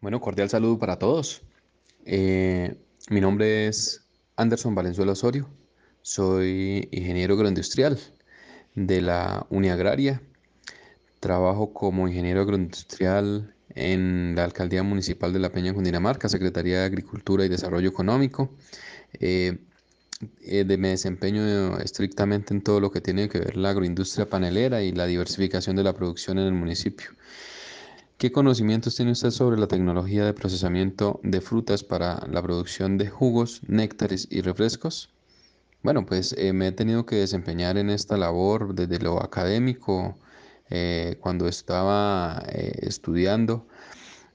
Bueno, cordial saludo para todos. Eh, mi nombre es Anderson Valenzuela Osorio. Soy ingeniero agroindustrial de la Uniagraria. Trabajo como ingeniero agroindustrial en la Alcaldía Municipal de La Peña, Cundinamarca, Secretaría de Agricultura y Desarrollo Económico. Eh, eh, me desempeño estrictamente en todo lo que tiene que ver la agroindustria panelera y la diversificación de la producción en el municipio. ¿Qué conocimientos tiene usted sobre la tecnología de procesamiento de frutas para la producción de jugos, néctares y refrescos? Bueno, pues eh, me he tenido que desempeñar en esta labor desde lo académico, eh, cuando estaba eh, estudiando,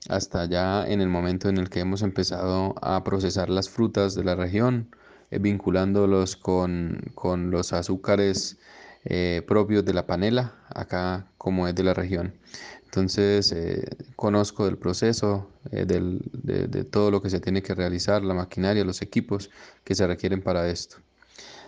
hasta ya en el momento en el que hemos empezado a procesar las frutas de la región, vinculándolos con, con, los azúcares propios de la panela, acá como es de la región. Entonces, eh, conozco del proceso, eh, de, todo lo que se tiene que realizar, la maquinaria, los equipos que se requieren para esto.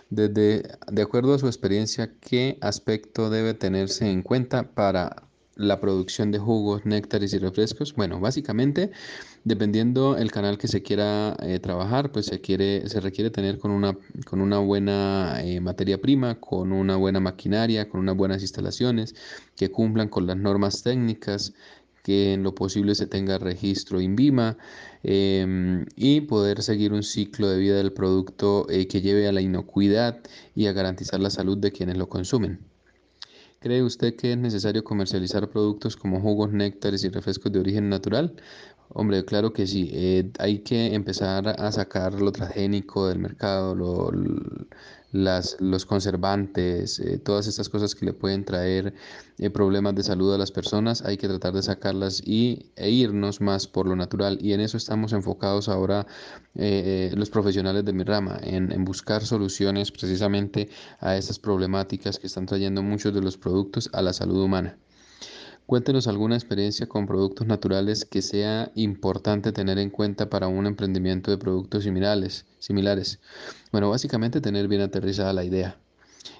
Desde, de acuerdo a su experiencia, ¿qué aspecto debe tenerse en cuenta para la producción de jugos, néctares y refrescos? Bueno, básicamente, dependiendo el canal que se quiera eh, trabajar, pues se, quiere, se requiere tener con una, con una buena eh, materia prima, con una buena maquinaria, con unas buenas instalaciones que cumplan con las normas técnicas, que en lo posible se tenga registro INVIMA em, y poder seguir un ciclo de vida del producto eh, que lleve a la inocuidad y a garantizar la salud de quienes lo consumen. ¿Cree usted que es necesario comercializar productos como jugos, néctares y refrescos de origen natural? Hombre, claro que sí. Eh, hay que empezar a sacar lo transgénico del mercado, lo, las, los conservantes, eh, todas estas cosas que le pueden traer eh, problemas de salud a las personas, hay que tratar de sacarlas y, e irnos más por lo natural. Y en eso estamos enfocados ahora eh, los profesionales de mi rama, en, en buscar soluciones precisamente a estas problemáticas que están trayendo muchos de los productos a la salud humana. Cuéntenos alguna experiencia con productos naturales que sea importante tener en cuenta para un emprendimiento de productos similares. similares. Bueno, básicamente tener bien aterrizada la idea,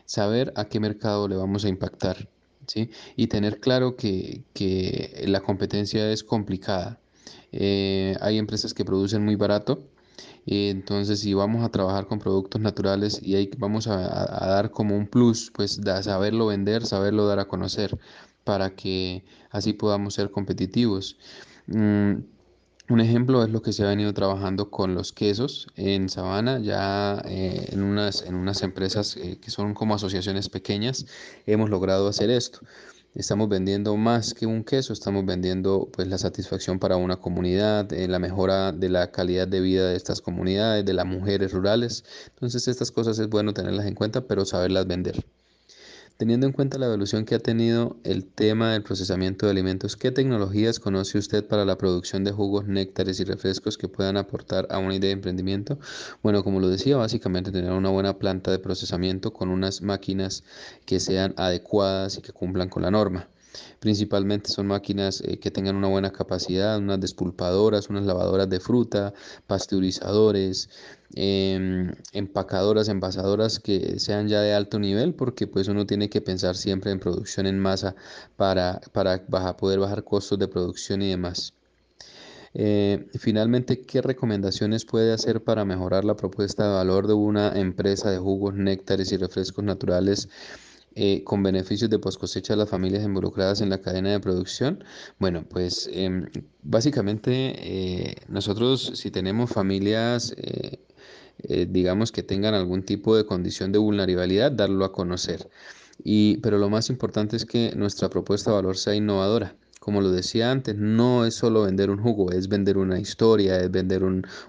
saber a qué mercado le vamos a impactar, ¿sí? Y tener claro que, la competencia es complicada. Eh, hay empresas que producen muy barato, entonces, si vamos a trabajar con productos naturales y ahí vamos a, dar como un plus, pues saberlo vender, saberlo dar a conocer para que así podamos ser competitivos. Mm, un ejemplo es lo que se ha venido trabajando con los quesos en Sabana, ya eh, en, unas, en unas empresas eh, que son como asociaciones pequeñas, hemos logrado hacer esto. Estamos vendiendo más que un queso, estamos vendiendo pues la satisfacción para una comunidad, eh, la mejora de la calidad de vida de estas comunidades, de las mujeres rurales. Entonces estas cosas es bueno tenerlas en cuenta, pero saberlas vender. Teniendo en cuenta la evolución que ha tenido el tema del procesamiento de alimentos, ¿qué tecnologías conoce usted para la producción de jugos, néctares y refrescos que puedan aportar a una idea de emprendimiento? Bueno, como lo decía, básicamente tener una buena planta de procesamiento con unas máquinas que sean adecuadas y que cumplan con la norma. Principalmente son máquinas eh, que tengan una buena capacidad, unas despulpadoras, unas lavadoras de fruta, pasteurizadores, em, empacadoras, envasadoras que sean ya de alto nivel, porque pues uno tiene que pensar siempre en producción en masa para, para poder bajar costos de producción y demás. Eh, finalmente, ¿qué recomendaciones puede hacer para mejorar la propuesta de valor de una empresa de jugos, néctares y refrescos naturales eh, con beneficios de post cosecha a las familias involucradas en la cadena de producción? Bueno, pues em, básicamente eh, nosotros si tenemos familias, eh, digamos que tengan algún tipo de condición de vulnerabilidad, darlo a conocer. Y, pero lo más importante es que nuestra propuesta de valor sea innovadora. Como lo decía antes, no es solo vender un jugo, es vender una historia, es vender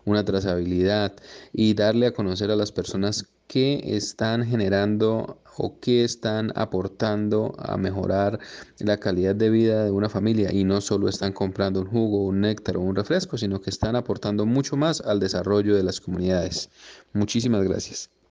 una trazabilidad y darle a conocer a las personas qué están generando o qué están aportando a mejorar la calidad de vida de una familia y no solo están comprando un jugo, un néctar o un refresco, sino que están aportando mucho más al desarrollo de las comunidades. Muchísimas gracias.